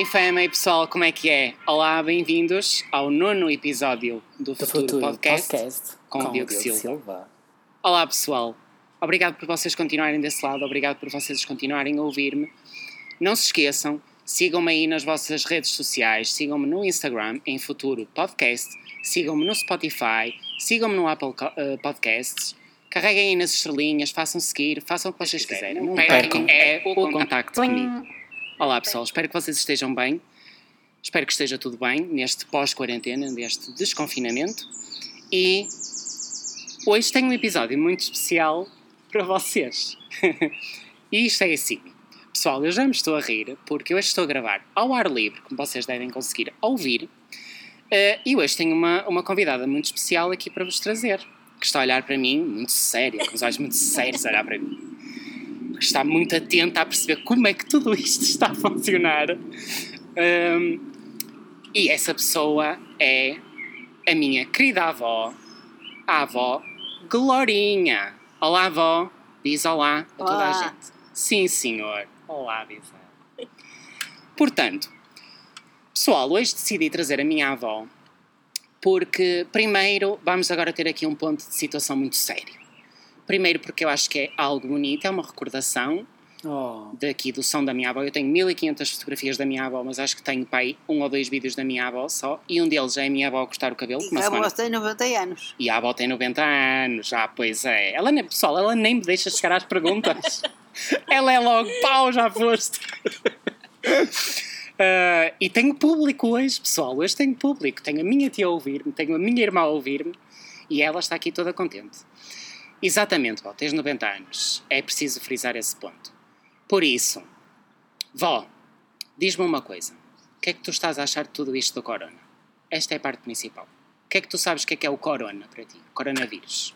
Ei fam, ei pessoal, como é que é? Olá, bem-vindos ao nono episódio do, do Futuro, futuro Podcast, podcast, com o Diogo Silva. Olá pessoal, obrigado por vocês continuarem desse lado, obrigado por vocês continuarem a ouvir-me. Não se esqueçam, sigam-me aí nas vossas redes sociais, sigam-me no Instagram, em Futuro Podcast, sigam-me no Spotify, sigam-me no Apple eh, Podcasts, carreguem aí nas estrelinhas, façam seguir, façam o que vocês quiserem. Não percam é o contacto comigo. Olá pessoal, espero que vocês estejam bem. Espero que esteja tudo bem neste pós-quarentena, neste desconfinamento. E hoje tenho um episódio muito especial para vocês. e isto é assim. Pessoal, eu já me estou a rir porque hoje estou a gravar ao ar livre, como vocês devem conseguir ouvir. Eh, e hoje tenho uma, uma convidada muito especial aqui para vos trazer, que está a olhar para mim, muito séria, com os olhos muito sérios a olhar para mim está muito atenta a perceber como é que tudo isto está a funcionar. Um, e essa pessoa é a minha querida avó, a avó Glorinha. Olá, avó. Diz olá a toda a Olá. gente. Sim, senhor. Olá, diz ela. Portanto, pessoal, hoje decidi trazer a minha avó porque, primeiro, vamos agora ter aqui um ponto de situação muito sério. Primeiro, porque eu acho que é algo bonito, é uma recordação Oh, daqui do som da minha avó. Eu tenho 1500 fotografias da minha avó, mas acho que tenho pai um ou dois vídeos da minha avó só. E um deles é a minha avó a cortar o cabelo. E a avó tem 90 anos. E a avó tem 90 anos, já, pois é. Ela nem, pessoal, ela nem me deixa chegar às perguntas. ela é logo, pau, já foste. Ah, e tenho público hoje, pessoal. Hoje tenho público. Tenho a minha tia a ouvir-me, tenho a minha irmã a ouvir-me e ela está aqui toda contente. Exatamente, vó, tens 90 anos. É preciso frisar esse ponto. Por isso, vó, diz-me uma coisa. O que é que tu estás a achar de tudo isto do corona? Esta é a parte principal. O que é que tu sabes que é que é o corona para ti? Coronavírus.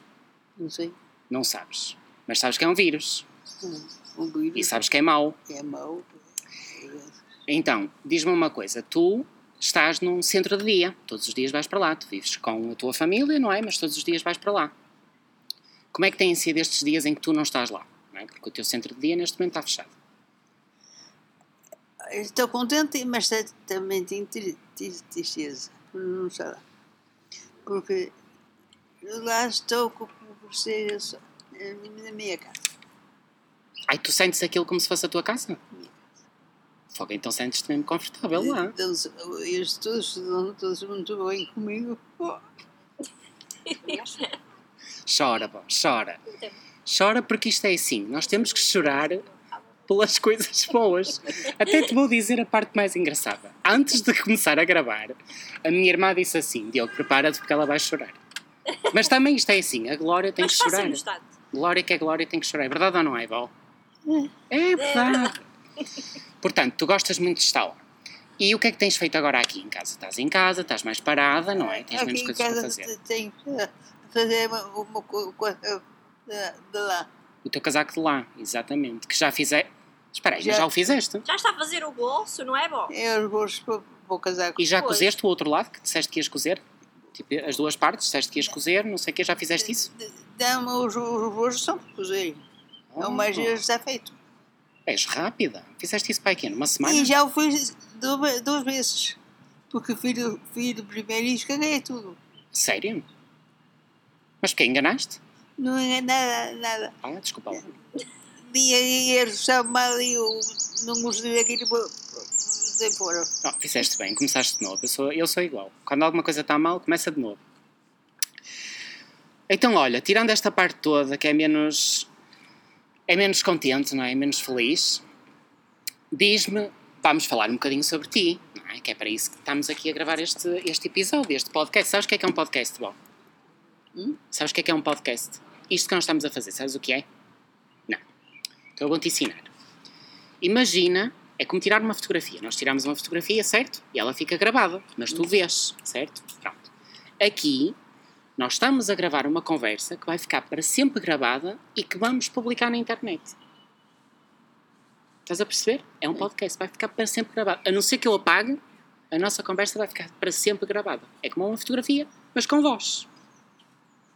Não sei. Não sabes. Mas sabes que é um vírus. Um vírus E sabes que é mau. é mau. Então, diz-me uma coisa. Tu estás num centro de dia. Todos os dias vais para lá. Tu vives com a tua família, não é? Mas todos os dias vais para lá. Como é que têm sido estes dias em que tu não estás lá? Não é? Porque o teu centro de dia neste momento está fechado. Estou contente, mas também tenho tri- tri- tristeza. por Não sei lá. Porque lá estou com por ser na minha casa. Ai, tu sentes aquilo como se fosse a tua casa? Fogo, então sentes-te mesmo confortável lá. Então, eles todos estão todos muito bem comigo. Chora, bom, chora. Chora porque isto é assim. Nós temos que chorar pelas coisas boas. Até te vou dizer a parte mais engraçada. Antes de começar a gravar, a minha irmã disse assim: Diogo, prepara-te porque ela vai chorar. Mas também isto é assim: a Glória tem Mas que chorar. Glória que é Glória tem que chorar. É verdade ou não é, Val? É verdade. Portanto, tu gostas muito de estar lá. E o que é que tens feito agora aqui em casa? Estás em casa, estás mais parada, não é? Tens Aqui menos coisas para fazer. tenho que fazer uma, uma co- coisa de, de lá. O teu casaco de lá, exatamente. Que já fizeste. Espera aí, já, Já. já o fizeste? Já está a fazer o bolso, não é bom? Eu vou para o casaco. E já Pois. cozeste o outro lado que disseste que ias cozer? Tipo, as duas partes, disseste que ias cozer, não sei o que, já fizeste isso? Dá-me os, os bolsos são para cozer. É o mais Oh, está feito. És rápida. Fizeste isso para aqui, numa semana? E já o fiz duas, duas vezes. Porque fiz, o- fiz o primeiro e escaguei tudo. Sério? Mas porque enganaste? Não é nada, nada. Ah, desculpa lá. E aí eles estavam mal e eu não gostei daquilo de fora. Não, fizeste bem, começaste de novo. Eu sou, eu sou igual. Quando alguma coisa está mal, começa de novo. Então, olha, tirando esta parte toda, que é menos. é menos contente, não é? É menos feliz, diz-me. Vamos falar um bocadinho sobre ti, não é? Que é para isso que estamos aqui a gravar este, este episódio, este podcast. Sabes o que é que é um podcast, Bom? Hum? Sabes o que é que é um podcast? Isto que nós estamos a fazer, sabes o que é? Não. Então eu vou-te ensinar. Imagina, é como tirar uma fotografia. Nós tiramos uma fotografia, certo? E ela fica gravada, mas tu vês, certo? Pronto. Aqui, nós estamos a gravar uma conversa que vai ficar para sempre gravada e que vamos publicar na internet. Estás a perceber? É um podcast, vai ficar para sempre gravado. A não ser que eu apague, a nossa conversa vai ficar para sempre gravada. É como uma fotografia, mas com voz.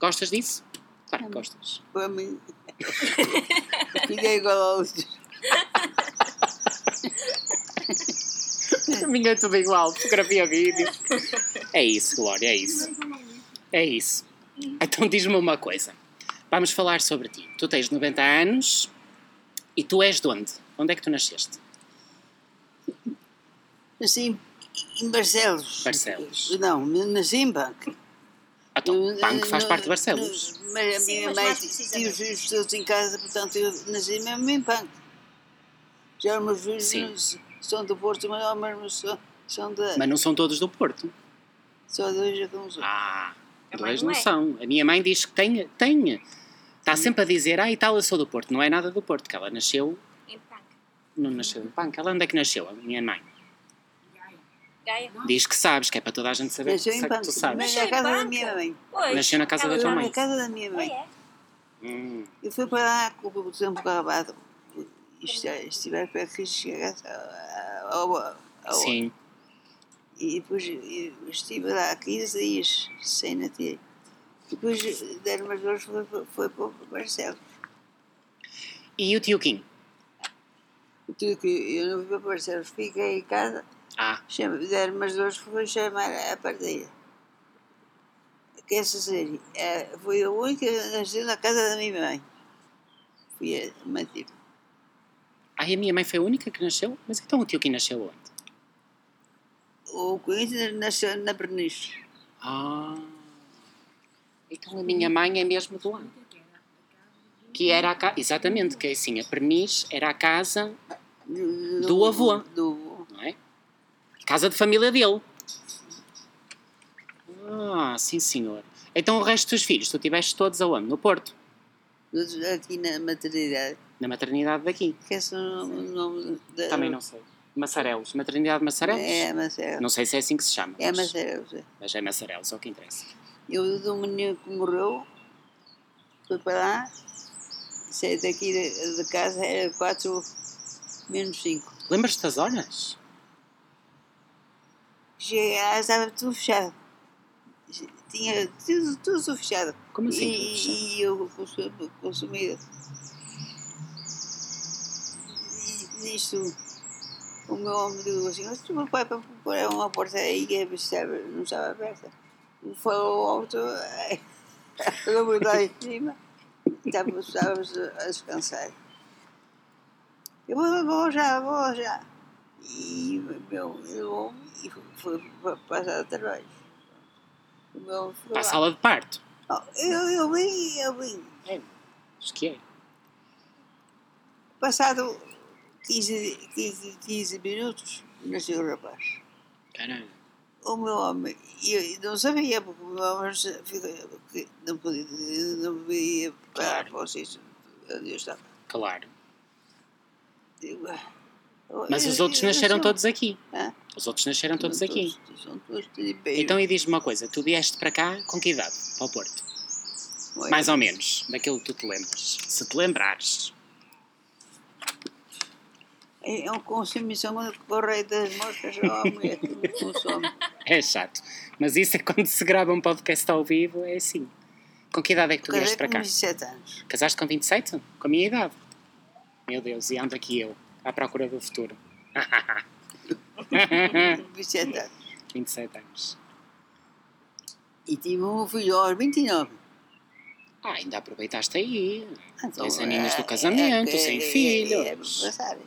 Gostas disso? Claro que gostas. Para mim. Filho é igual ao outro. A minha é tudo igual, fotografia, vídeo. É isso, Glória, é isso. É isso. Então diz-me uma coisa. Vamos falar sobre ti. Tu tens 90 anos e tu és de onde? Onde é que tu nasceste? Nasci em Barcelos. Barcelos. Não, nasci em Banco. Então, Eu- Panco faz no- parte de Barcelos. no- Mas a Sim, minha mas mãe tinha os filhos todos em casa, portanto eu nasci mesmo em Panco. Já os meus filhos são do Porto, mas ao mesmo são, são da. Mas não são todos do Porto. Só dois é como são. Ah, dois não é. são. A minha mãe diz que tem. tem. Está sempre a dizer, ah, e tal, eu sou do Porto. Não é nada do Porto, que ela nasceu. Em Panca. Não nasceu em Panca. Ela onde é que nasceu? A minha mãe. Gaia. Diz que sabes, que é para toda a gente saber Nasceu que, que tu sabes. Mas Nasceu é em a casa da minha mãe. Pois. Nasceu na casa Ela da tua mãe. Na casa da minha mãe. é? Hum, Eu fui para lá com o tempo é, estiver perto que chegar ao, ao, ao, sim. E depois eu estive lá 15 dias sem na ter. Depois deram umas dores, foi, foi, para o Barcelos. E o tio Kim? Tudo que eu não fui para o Barcelos, fiquei em casa, Ah, chama- deram umas dores, foi chamar a parteira. Que essa série é, foi a única que nasceu na casa da minha mãe. Fui a manter. ai, a minha mãe foi a única que nasceu? Mas então o tio Kim nasceu onde? O Corinthians nasceu na Pernice. Ah. Então a minha mãe é mesmo do ano. Que era a casa. Exatamente, que é assim, a Perniz era a casa, Do, Do avô. Do? Casa de família dele. Ah, sim senhor. Então o resto dos filhos, tu tiveste todos aonde? No Porto? Aqui na maternidade. Na maternidade daqui? Que é o nome da. Também não sei. Massarelos. Maternidade Massarelos? É, Marcelo. Não sei se é assim que se chama. É mas- Marcelo. Mas é Massarelos, é o que interessa. Eu do menino que morreu, fui para lá, saí daqui de, casa, era 4 menos 5. Lembras-te das horas? Estava tudo fechado. Tinha tudo, tudo fechado. Como assim? E, e eu consumi- consumida. E nisto, o meu homem disse assim, mas tu meu pai para pôr uma porta aí que estava, não estava aberta. Foi ao alto, eu vou lá em cima, estávamos a descansar. Eu vou, vou já, vou já. E o meu, homem e foi, foi passar trabalho. O meu homem foi Para a sala de parto. Oh, eu, eu vim, eu vim. É, acho que é. Passado 15, 15, 15 minutos, nasceu o rapaz. Caralho. O meu homem, eu não sabia, porque o meu homem não podia, não podia para, Claro. para sítio onde eu estava. Claro. Digo, ah, Mas eu- os outros eu nasceram todos aqui. Hã? Os outros nasceram todos aqui. Então e diz-me uma coisa, tu vieste para cá com que idade? Para o Porto? Mais ou menos, daquilo que tu te lembras. Se te lembrares. É um consumição correio das moscas, a mulher que consome. É chato. Mas isso é quando se grava um podcast ao vivo, é assim. Com que idade é que tu vieste para com cá? 27 anos. Casaste com 27? Com a minha idade? Meu Deus, e ando aqui eu, à procura do futuro. 27 anos. 27 anos. E tive um filho aos 29. Ah, ainda aproveitaste aí. Então, Tens aninhos do é- casamento, é- é- sem é- filhos. É, é.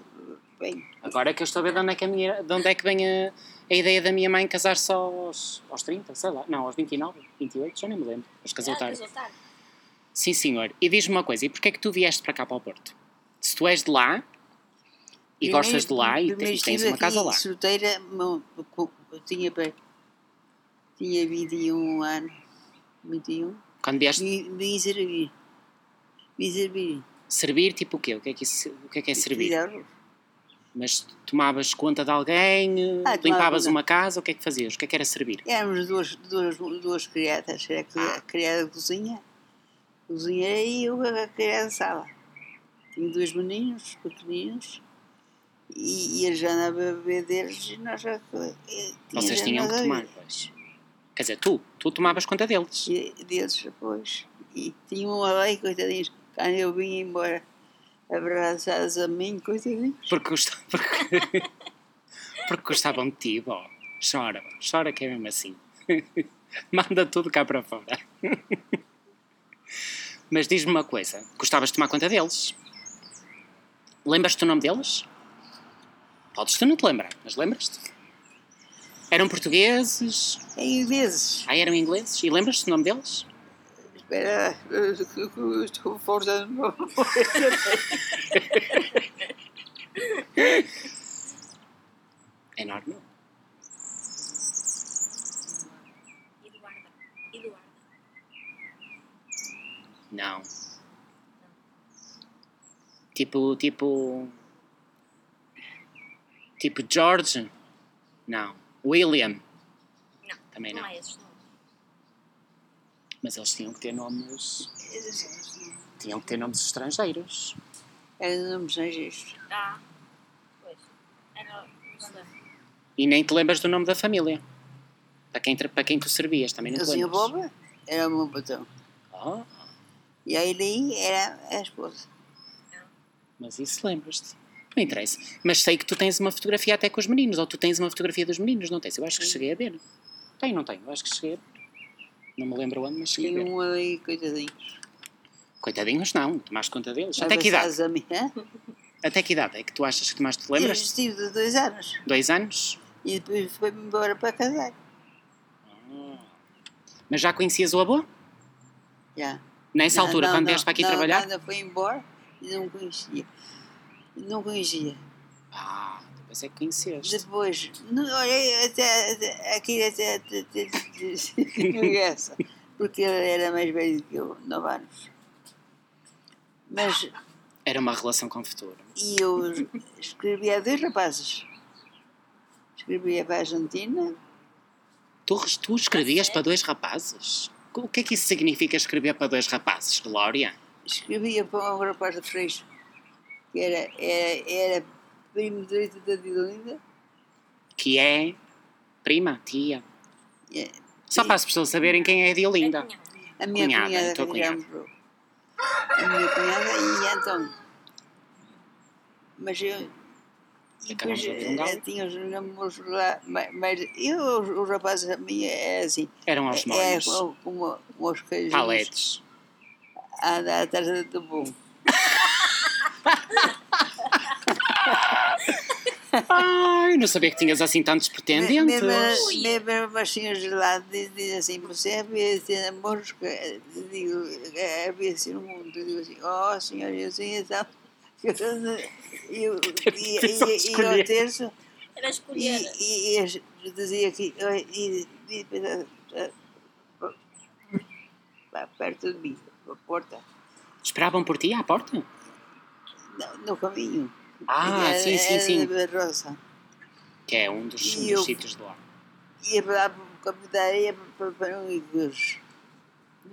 Bem, Agora é que eu estou a ver de onde é que, a minha, de onde é que vem a, a ideia da minha mãe casar só aos, aos 30, sei lá. Não, aos 29, 28, já nem me lembro. Mas casou Ah, tarde. casou tarde. Sim, senhor. E diz-me uma coisa, e porquê é que tu vieste para cá para o Porto? Se tu és de lá e primeiro- gostas de lá e tens, uma casa lá. solteira, meu- eu tinha, tinha 21 anos. 21. Quando vieste Vim, vim servir. Vim servir. servir, tipo o quê? O que é que, isso, o que, é, que é servir? Cuidar. Mas tomavas conta de alguém, Ah, limpavas uma casa, o que é que fazias? O que é que era servir? Éramos duas, duas, duas criadas. Era a Ah. criada cozinha, cozinheira e eu a criada sala. Tinha dois meninos pequeninos E, e já andavam a beber deles e nós já. Vocês tinham que a tomar, pois. Quer dizer, tu, tu tomavas conta deles. E deles depois. E tinham uma lei, coitadinhos, quando eu vim embora abraçados a mim, coitadinhos. Porque, gost- porque, porque gostavam de ti, bó. Chora, chora que é mesmo assim. Manda tudo cá para fora. Mas diz-me uma coisa: gostavas de tomar conta deles? Lembras-te o nome deles? Podes tu não te lembrar, mas lembras-te? Eram portugueses? Em vezes. Ah, eram ingleses? E lembras-te do nome deles? Espera, estou forçando. É normal. Eduarda. Eduarda. Não. Tipo, tipo. Tipo George? Não. William? Não. Também não. não. há esses nomes. Mas eles tinham que ter nomes. Tinham que ter nomes estrangeiros. Era nomes estrangeiros. Ah. Pois. Era. E nem te lembras do nome da família. Para quem, para quem tu servias, também não te lembras. Boba era o meu patrão. Ah, E a Elaí era a esposa. mas isso lembras-te. Não interessa. Mas sei que tu tens uma fotografia até com os meninos, ou tu tens uma fotografia dos meninos, não tens? Eu acho que cheguei a ver. Tenho, não tenho? Eu acho que cheguei a ver. Não me lembro onde, mas cheguei a Tinha ver. um ali, coitadinhos. Coitadinhos não, tomaste conta deles. Até que idade? a mim? Até que idade é que tu achas que tomaste? Te Eu lembras? estive de dois anos. Dois anos? E depois foi-me embora para casar. Mas já conhecias o avô? Já. Nessa Não, altura, não, quando não, vieste para aqui não, trabalhar? Quando foi embora e não conhecia. Não conhecia. Ah, depois é que conheceste. Depois, não, olha, até, até, aqui até, até, até, até essa, porque ele era mais velho que eu, 9 anos. Mas, Era uma relação com o futuro. e eu escrevia a dois rapazes. Escrevia para a Argentina, Tu, tu escrevias para dois rapazes? O que é que isso significa escrever para dois rapazes, Glória? escrevia para um rapaz de Freixo, que era, era, era primo direito da Dilinda. Que é prima, tia. É, Só para as pessoas saberem quem é a Diolinda. É cunhada. A minha Cunhada, cunhada, a tua cunhada. A minha cunhada e então. Mas eu. E depois um eh, tinha os namoros lá, mas, mas eu, os, os rapazes a minha é assim. Eram aos É, é molhos. como, como, como os queijos. Paletes. A andar atrás do bom. Ai, não sabia que tinhas assim tantos pretendentes. Mesmo, mesmo de lá dizem diz assim: você havia de ter namoros. que- eu Digo, é, havia assim no mundo. Eu digo assim: oh senhor, eu sei então. E ao terço. Era E, escolher. e, e dizia que e, e, e, lá perto de mim, a porta, Esperavam por ti à porta? No, caminho. Ah, Era- sim, sim, era sim. de Rosa. Que é um dos, um E dos eu- sítios de lá. Ia para lá para o campo da areia para, para um igreja.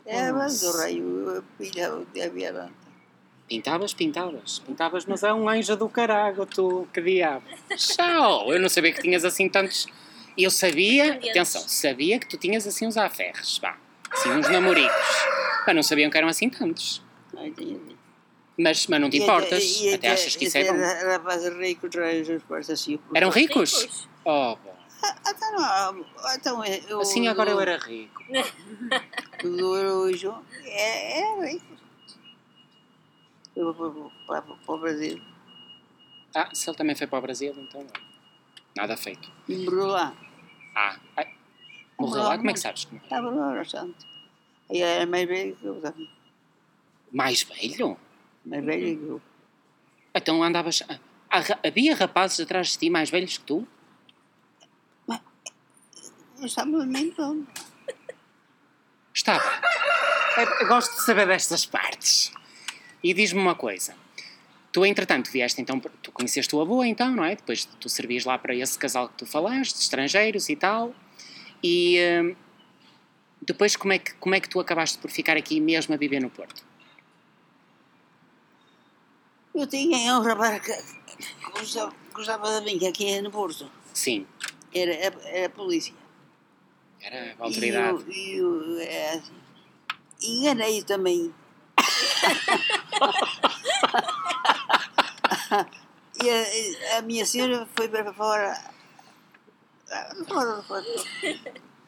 Era mas o raio, pilha onde havia lanta. Pintavas, pintavas, pintavas, mas é um anjo do carago, tu, que diabo. Tchau! Eu não sabia que tinhas assim tantos. Eu sabia, atenção, sabia que tu tinhas assim uns aferres, vá, assim uns namoricos. Mas não sabiam que eram assim tantos. Ai, tinha- Mas, mas não te E importas, e até achas que isso é bom. Era rapaz rico, traz os pais assim. Eram ricos? Ricos. Oh, bom. Até não, então eu, Assim agora eu era rico. O do Araújo é, é rico. Eu vou para, para, para o Brasil Ah, se ele também foi para o Brasil, então nada feito. e morreu lá. Ah, ai, morreu lá, como é que sabes que morreu? Estava lá bastante. Aí era mais velho que eu também. Mais velho? Mais velho que eu. Então andavas. ah, havia rapazes atrás de ti mais velhos que tu? Eu estava pronto. Estava. É, eu gosto de saber destas partes. E diz-me uma coisa. Tu, entretanto, vieste então, tu conheceste o avô, então, não é? Depois tu servias lá para esse casal que tu falaste, estrangeiros e tal. E hum, depois como é, que, como é que tu acabaste por ficar aqui mesmo a viver no Porto? Eu tinha um rapaz que, gostava, gostava de mim, que aqui no Porto, Sim, era, era a polícia. era a autoridade. E eu, eu, é assim. Enganei também. e a, a minha senhora foi para fora. ah, Fora, fora,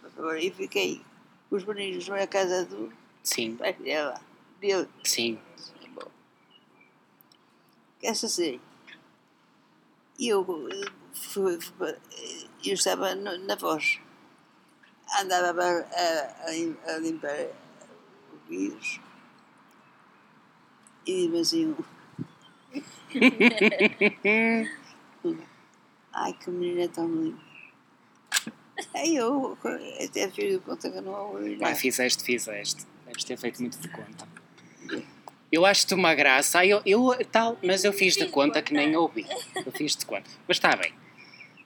para fora. E fiquei com os meninos na casa do Sim, pai dela, dele. sim. Quer dizer, eu, fui, eu estava na voz, andava a, a, a lim- a limpar os vidros e disse assim: Ai, que menina tão linda. Aí eu até fiz de conta que não ouvi Vai, nada. fizeste, fizeste. Deves ter feito muito de conta. Eu acho-te uma graça. Ai, Eu, eu tal, mas eu fiz de conta que nem ouvi. Eu fiz de conta. Mas está bem.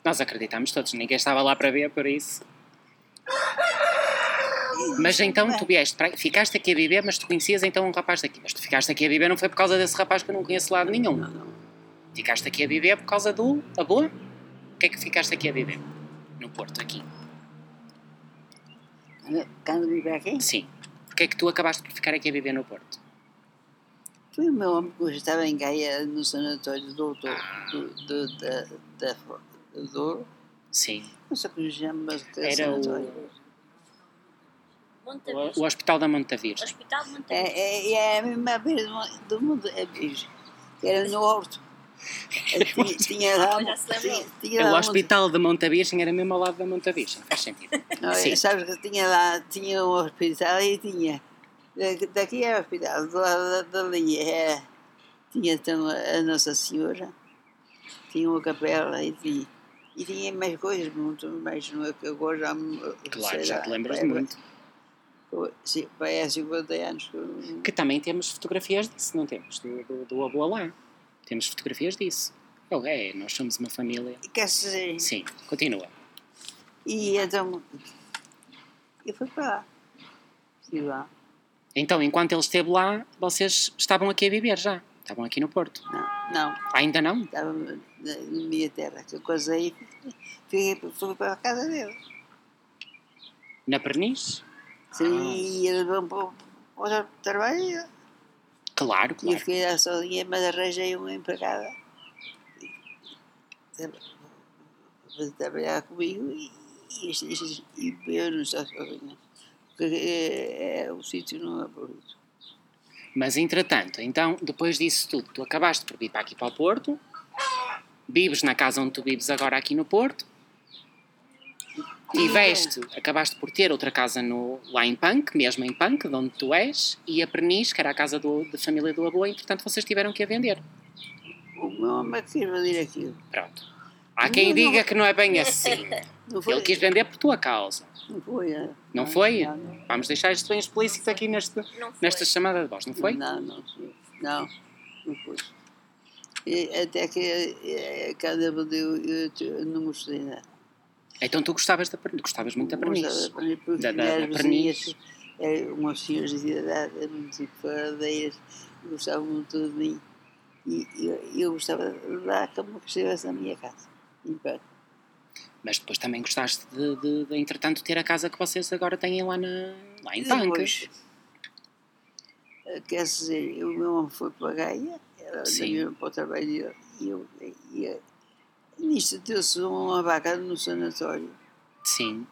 Nós acreditamos todos, ninguém estava lá para ver por isso. Mas então tu vieste, para... ficaste aqui a viver, mas tu conhecias então um rapaz daqui. Mas tu ficaste aqui a viver não foi por causa desse rapaz que eu não conheço lado nenhum. Não, não. Ficaste aqui a viver por causa do a boa? O que é que ficaste aqui a viver? No Porto, aqui. Quando- Quando para aqui, Sim. Porquê é que tu acabaste por ficar aqui a viver no Porto? Foi o meu homem que hoje estava em Gaia no sanatório do doutor do, do, da, da, do Douro. Sim. Não sei como se chama, é Era sanatório. o, o, Virgem. o Hospital da Monte Virgem. Hospital de Monte É, Virgem. é, é a mesma beira do, do mundo, é virgem. Era no Horto. É, tinha, tinha lá, tinha, tinha O lá um- Hospital da Monte Virgem era mesmo ao lado da Monte Virgem. Faz sentido. Não, é, Sim. sabes que tinha lá, tinha um hospital e tinha. Daqui- Daqui é o hospital, do lado da- dali é. Tinha então a Nossa Senhora, tinha uma capela e tinha. E tinha mais coisas, muito mais, não é que agora já me. Claro, já te lembras de muito. Sim, vai há 50 anos que também temos fotografias disso, não temos? Do, do, do avô lá. Temos fotografias disso. Oh, é, nós somos uma família. Quer dizer, Sim, continua. e então. Eu fui para lá. Fui lá. Então, enquanto ele esteve lá, vocês estavam aqui a viver já. Estavam aqui no Porto. Não, não. Ainda não? Estava na, minha terra, que eu casei, fiquei, fui para a casa dele. Na Perniz? Sim, e eles vão para, o trabalho Claro, e eu claro. fiquei lá sozinha, mas arranjei uma empregada para trabalhar comigo e, e, e, e eu não estou sozinha. Porque é, é, o sítio não é bonito. Mas entretanto, então, depois disso tudo, tu acabaste por vir para aqui para o Porto, vives na casa onde tu vives agora aqui no Porto, tiveste, acabaste por ter outra casa no, lá em Punk, mesmo em Punk, de onde tu és, e a Perniz, que era a casa do, da família do avô, entretanto vocês tiveram que a vender. O meu homem quis vender aquilo. Pronto. Há quem Não, não. diga que não é bem assim. Não foi? Ele quis vender por tua causa. Não foi. é. Não foi? Não, não. Vamos deixar isto bem explícito aqui neste, Não nesta chamada de voz, não foi? Não, não, foi. não, não foi. E até que eh, cada vez eu, eu, eu não gostei nada. Então tu gostavas, da, gostavas muito da Não gostava da Perniz, porque Da- da- as da vizinhas eram umas senhoras de idade, eram tipo faradeiras, gostavam muito de mim. E eu, eu gostava de lá como que estivesse na minha casa. Mas depois também gostaste de, de, de, entretanto, ter a casa que vocês agora têm lá, na, lá em Pancas. eh, Quer dizer, o meu homem foi para a Gaia, ela Sim. para o trabalho dele, e eu. E, nisto deu-se uma vaca no sanatório, Sim,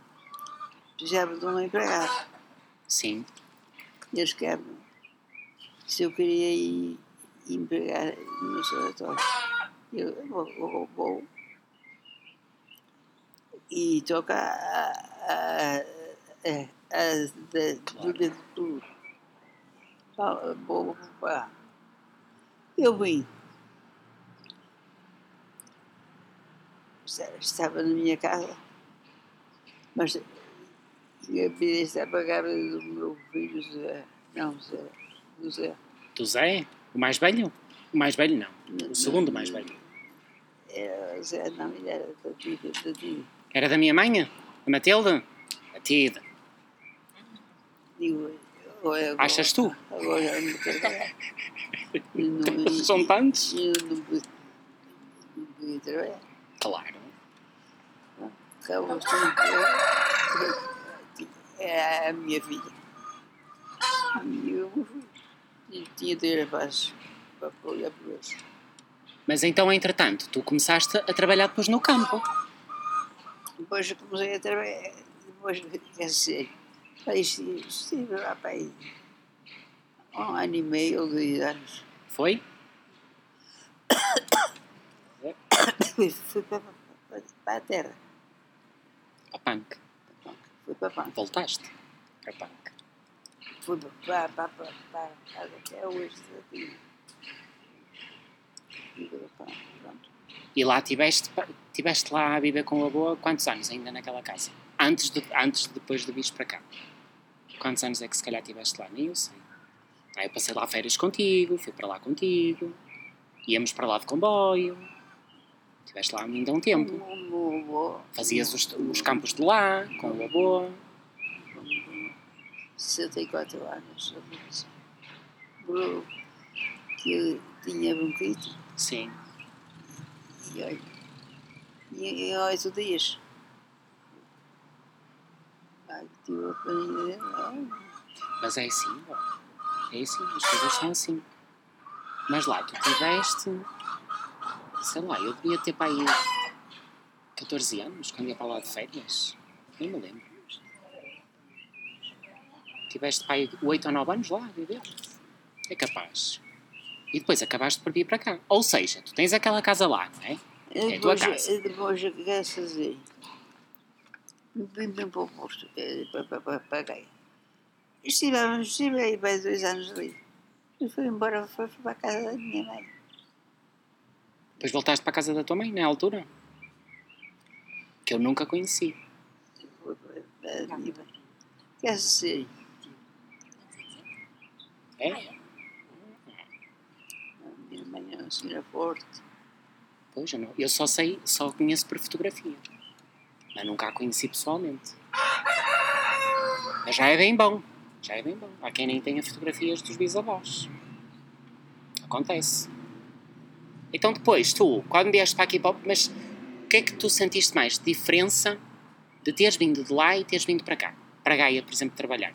precisava de um empregado. sim. Eles quebram. Se eu queria ir empregar no sanatório, eu vou. vou, vou. E toca a. a, a, a, de, Claro. de tudo. Fala, Vou, vou, eu vim. Esta- Estava na minha casa, mas eu pedi esta pagava do meu filho Zé. Não, Zé. Do Zé. Do Zé? O mais velho? O mais velho não. O segundo mais velho. Era Zé, não, ele era da tia, da tia. Era da minha mãe? A Matilde? A. Digo, agora, Achas tu? Agora não São tantos? Eu não, Podia trabalhar. Claro. Acabou Era a minha filha. E eu. E tinha de ter a paz para olhar por eles. Mas então, entretanto, tu começaste a trabalhar depois no campo. Depois eu comecei a trabalhar. Depois, aí estive lá para aí. Um ano e meio ou dois anos. Foi? Fui, fui para, para, para a terra. A punk. Fui para Pão. Voltaste para punk. Fui para, para, para, para, para até hoje. Fui para Pão, Pronto. E lá tiveste, tiveste lá a viver com a boa quantos anos ainda naquela casa? Antes de, antes de depois de vires para cá? Quantos anos é que se calhar tiveste lá? Nem eu sei. Aí eu passei lá férias contigo, fui para lá contigo, íamos para lá de comboio. Estiveste lá ainda um tempo. Fazias os, os campos de lá, com o avô. 64 anos. Que eu tinha bronquite Sim. e olha, e em oito dias. Ai, tive a família dele, ai, Mas é assim. É assim, as coisas são assim. Mas lá, tu tiveste. Sei lá, eu devia ter para aí 14 anos quando ia para lá de férias. Nem me lembro. Tiveste para aí 8 ou 9 anos lá a viver. É capaz. E depois acabaste por vir para cá. Ou seja, tu tens aquela casa lá, não é? E É a tua depois, casa. e depois o que quer fazer? Vim para o cá. Estivemos, estive aí para dois anos ali. E fui embora, fui, para a casa da minha mãe. Depois voltaste para a casa da tua mãe, na altura. Que eu nunca conheci. Quer dizer, É? a minha mãe é uma senhora forte. Pois, eu, não, eu só sei, só conheço por fotografia. Mas nunca a conheci pessoalmente. Mas já é bem bom. Já é bem bom. Há quem nem tenha fotografias dos bisavós. Acontece. Então depois, tu, quando vieste para aqui, mas o que é que tu sentiste mais diferença de teres vindo de lá e teres vindo para cá? Para Gaia, por exemplo, trabalhar.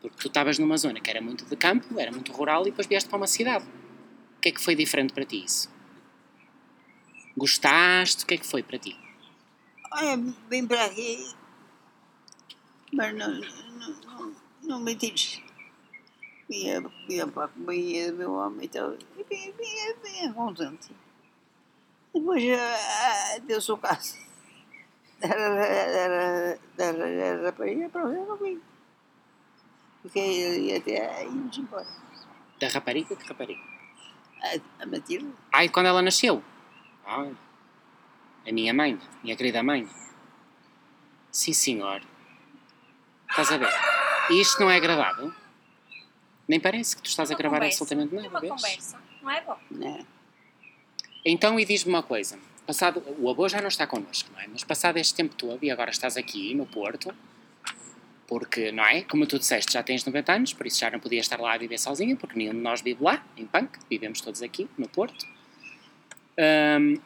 Porque tu estavas numa zona que era muito de campo, era muito rural e depois vieste para uma cidade. O que é que foi diferente para ti isso? Gostaste? O que é que foi para ti? Olha, vim para aqui, mas não, não, não, não me diz. Vinha, vinha para a companhia do meu homem e tal, e vinha, vinha, vinha contente. Depois ah, deu-se o caso da, rapariga, pronto, eu não vim. Fiquei ali até irmos embora. Da rapariga? Que rapariga? A, a Matilde, Ai, quando ela nasceu? Ai, a minha mãe, minha querida mãe. Sim, senhor. Estás a ver? E isto não é gravado? Nem parece que tu estás a gravar conversa. absolutamente É nada, uma vês? conversa, não é bom? né? Então, e diz-me uma coisa. Passado, o avô já não está connosco, não é? Mas passado este tempo todo, e agora estás aqui no Porto, porque, não é? Como tu disseste, já tens 90 anos, por isso já não podias estar lá a viver sozinha, porque nenhum de nós vive lá, em Punk, vivemos todos aqui, no Porto. Ahm,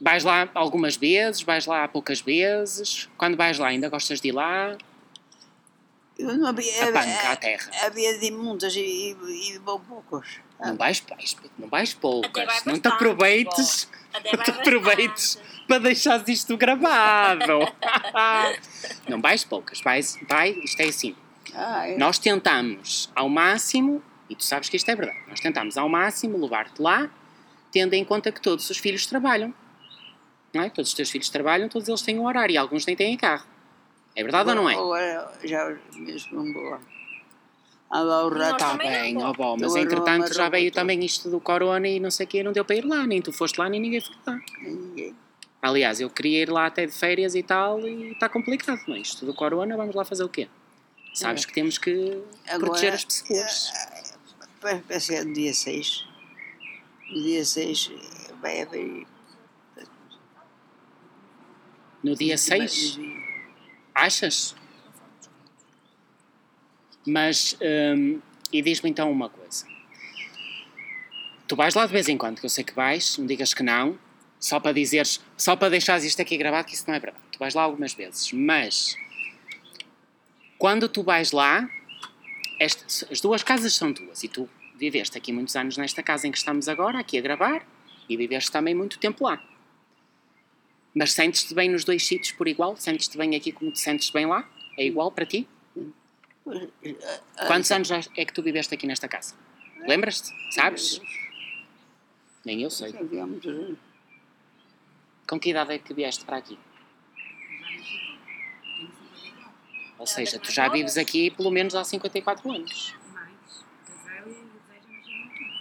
vais lá algumas vezes, vais lá poucas vezes. Quando vais lá, ainda gostas de ir lá? Eu não havia, A Punk, à terra. havia de muitas e, e, e vou poucos. Não vais, vais, não vais poucas, vai não te aproveites. Não te aproveites para deixares isto gravado. não vais poucas, vais, vai, isto é assim. Ah, é. Nós tentamos ao máximo, e tu sabes que isto é verdade, nós tentamos ao máximo levar-te lá, tendo em conta que todos os filhos trabalham. Não é? Todos os teus filhos trabalham, todos eles têm um horário, e alguns nem têm carro. É verdade ou não é? Agora já mesmo. Ah o Nós rato. Está bem, ó bom, mas entretanto já veio também isto do corona e não sei o quê, não deu para ir lá, nem tu foste lá, nem ninguém foi lá. Ninguém. Aliás, eu queria ir lá até de férias e tal, e está complicado, não é? Isto do corona, vamos lá fazer o quê? Sabes É. que temos que Agora, proteger as pessoas. é no dia 6. No dia 6 vai haver. No dia 6, achas? Mas, hum, e diz-me então uma coisa. Tu vais lá de vez em quando, que eu sei que vais, não digas que não, só para dizeres, só para deixares isto aqui gravado, que isso não é verdade. Tu vais lá algumas vezes, mas quando tu vais lá, as duas casas são tuas e tu viveste aqui muitos anos nesta casa em que estamos agora, aqui a gravar, e viveste também muito tempo lá. Mas sentes-te bem nos dois sítios por igual? Sentes-te bem aqui como te sentes bem lá? É igual para ti? Quantos anos é que tu viveste aqui nesta casa? Lembras-te? Sabes? Nem eu sei. Com que idade é que vieste para aqui? Ou seja, tu já vives aqui pelo menos há 54 anos. Mais. Casal e o Zé já nasceu muito.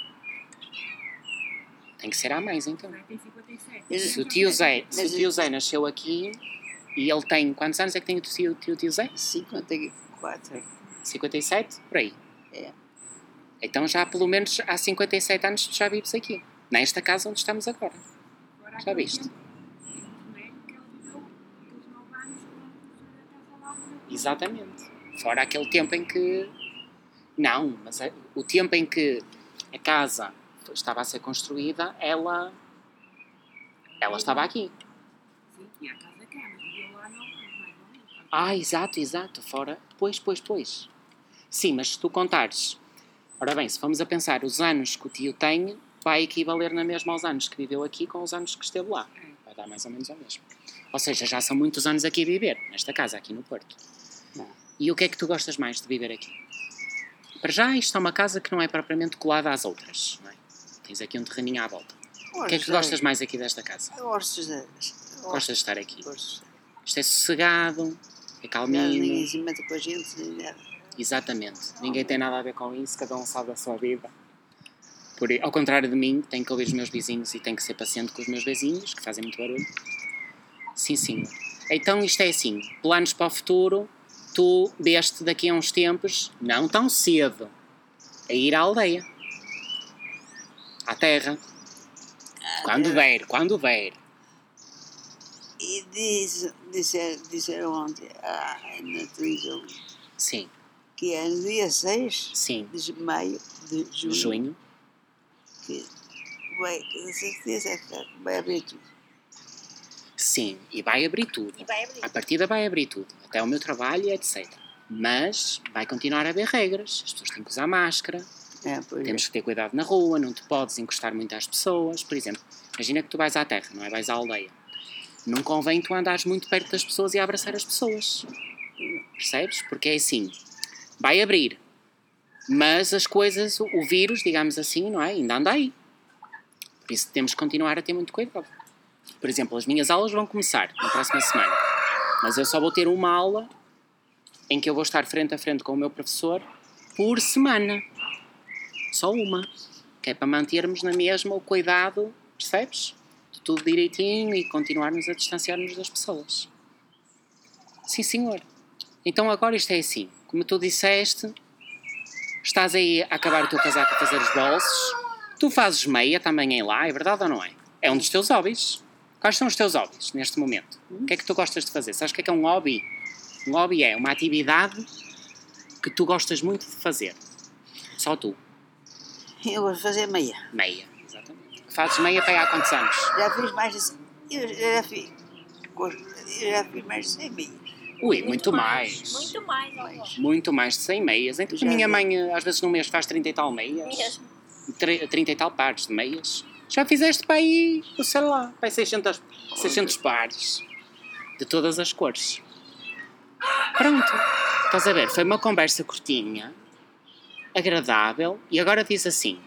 Tem que ser há mais então. Tem 57. Mas- Se o tio Zé, se o tio Zé nasceu aqui e ele tem. Quantos anos é que tem o tio, tio, tio Zé? 54. 57? Por aí. É. Então já pelo menos há 57 anos já vives aqui. Nesta casa onde estamos agora. Agora, Já viste? Exatamente. Fora aquele tempo em que. Não, mas é- o tempo em que a casa estava a ser construída, ela. Ela estava aqui. Sim, tinha a casa cá, mas viveu lá menos. Ah, exato, exato. Fora. Pois, pois, pois. Sim, mas se tu contares. Ora bem, se formos a pensar os anos que o tio tem, vai equivaler na mesma aos anos que viveu aqui com os anos que esteve lá. Vai dar mais ou menos ao mesmo. Ou seja, já são muitos anos aqui a viver, nesta casa, aqui no Porto. Não. E o que é que tu gostas mais de viver aqui? Para já, isto é uma casa que não é propriamente colada às outras. Não é? Tens aqui um terreninho à volta. O que é que gostas mais aqui desta casa? Eu gosto de. Gostas de estar aqui? Gosto Isto é sossegado, é de. Ninguém calminho. se mete com a gente, nem nada. Exatamente. Ninguém tem nada a ver com isso, cada um sabe da sua vida. Por, ao contrário de mim, tenho que ouvir os meus vizinhos e tenho que ser paciente com os meus vizinhos, que fazem muito barulho. Sim, sim. Então isto é assim, planos para o futuro, tu veste daqui a uns tempos, não tão cedo, a ir à aldeia. À terra. Quando der, quando der. E diz, disser, disseram ontem ah, na televisão Sim, que é no dia 6 sim. de maio de junho, Junho. que vai, certeza que vai abrir tudo. Sim, e vai abrir tudo. E vai abrir. A partida vai abrir tudo, até o meu trabalho, etc. Mas vai continuar a haver regras. As pessoas têm que usar máscara, É, temos que ter cuidado na rua, não te podes encostar muito às pessoas. Por exemplo, imagina que tu vais à terra, não é? Vais à aldeia. Não convém tu andares muito perto das pessoas e abraçar as pessoas. Percebes? Porque é assim, vai abrir. Mas as coisas, o vírus, digamos assim, não é? Ainda anda aí. Por isso temos que continuar a ter muito cuidado. Por exemplo, as minhas aulas vão começar na próxima semana. Mas eu só vou ter uma aula em que eu vou estar frente a frente com o meu professor por semana. Só uma. Que é para mantermos na mesma o cuidado, percebes? De tudo direitinho e continuarmos a distanciar-nos das pessoas. Sim, senhor. Então agora isto é assim. Como tu disseste, estás aí a acabar o teu casaco a fazer os bolsos. Tu fazes meia também em lá, é verdade ou não é? É um dos teus hobbies. Quais são os teus hobbies neste momento? O que é que tu gostas de fazer? Sabes o que é que é um hobby? Um hobby é uma atividade que tu gostas muito de fazer. Só tu. Eu vou fazer meia. Meia. Exatamente. Fazes meia para aí há quantos anos? Já fiz mais de. Eu já fiz. Eu já fiz mais de 100 meias. Ui, muito, mais. Muito mais, avó. Muito mais de 100 meias. Então a minha vi. mãe, eh, às vezes no mês, faz 30 e tal meias. Mesmo. Tre- 30 e tal pares de meias. Já fizeste para aí, sei lá, para aí 600, 600 pares. De todas as cores. Pronto. Estás a ver? Foi uma conversa curtinha, agradável, e agora diz assim: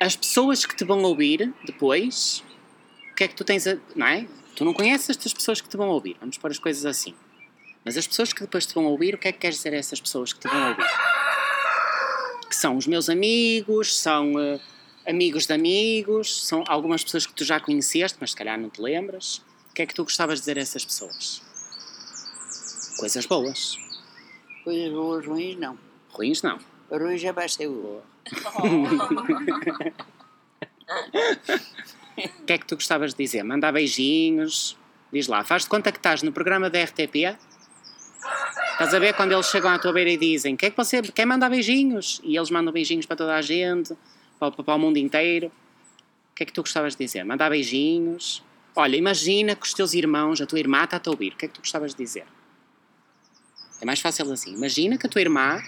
As pessoas que te vão ouvir depois, o que é que tu tens a. Não é? Tu não conheces estas pessoas que te vão ouvir, vamos pôr as coisas assim. Mas as pessoas que depois te vão ouvir, o que é que queres dizer a essas pessoas que te vão ouvir? Que são os meus amigos, são eh, amigos de amigos, são algumas pessoas que tu já conheceste, mas se calhar não te lembras. O que é que tu gostavas de dizer a essas pessoas? Coisas boas. Coisas boas, ruins, não. Ruins não. Ruins já vai ser boa. O que é que tu gostavas de dizer? Mandar beijinhos. Diz lá, faz de conta que estás no programa da RTP Estás a ver quando eles chegam à tua beira e dizem: Quer que você quer mandar beijinhos? E eles mandam beijinhos para toda a gente, para, o- para o mundo inteiro. O que é que tu gostavas de dizer? Mandar beijinhos? Olha, imagina que os teus irmãos, a tua irmã está-te a ouvir. O que é que tu gostavas de dizer? É mais fácil assim. Imagina que a tua irmã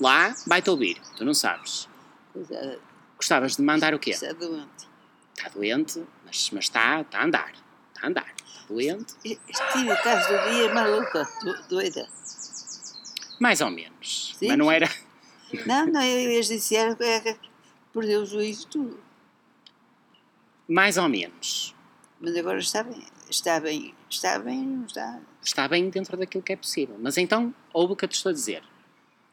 lá vai-te ouvir. Tu não sabes. Coisa, Gostavas de mandar o quê? isso é doente. Está doente, mas, mas está, está a andar. Está a andar. Está doente. Estive caso do dia maluca, do- doida. Mais ou menos. Sim. Mas não era. Não, não, eu ia dizer que é que perdeu o juízo tudo. Mais ou menos. Mas agora está bem. Está bem, está bem, não está. Está bem dentro daquilo que é possível. Mas então, ouve o que eu te estou a dizer.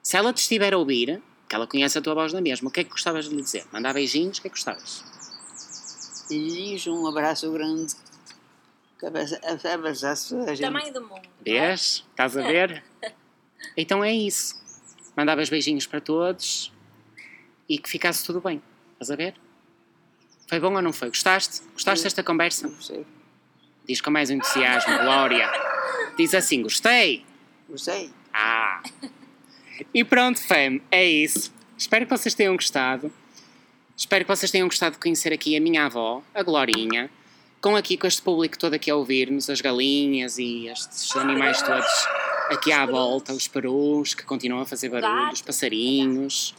Se ela te estiver a ouvir, que ela conhece a tua voz na mesma, o que é que gostavas de lhe dizer? Mandar beijinhos? O que é que gostavas? Beijinhos, um abraço grande. Abraçasse toda a gente. Tamanho do mundo. é? Vês? Estás a ver? Então é isso. Mandavas beijinhos para todos e que ficasse tudo bem. Estás a ver? Foi bom ou não foi? Gostaste? Gostaste desta conversa? Gostei. Diz com mais entusiasmo, Glória. Diz assim: gostei. Gostei. Ah! E pronto, fam, é isso. Espero que vocês tenham gostado. Espero que vocês tenham gostado de conhecer aqui a minha avó, a Glorinha, com aqui com este público todo aqui a ouvir-nos, as galinhas e estes animais todos aqui à volta, os perus que continuam a fazer barulho, os passarinhos.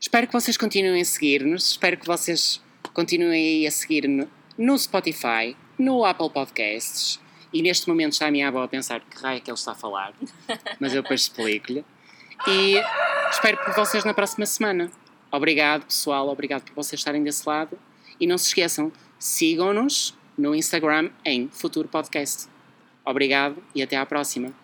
Espero que vocês continuem a seguir-nos, espero que vocês continuem a seguir-nos no Spotify, no Apple Podcasts. E neste momento está a minha avó a pensar que raio é que ele está a falar, mas eu depois explico-lhe. E espero por vocês na próxima semana. Obrigado, pessoal, obrigado por vocês estarem desse lado. E não se esqueçam, sigam-nos no Instagram em Futuro Podcast. Obrigado e até à próxima.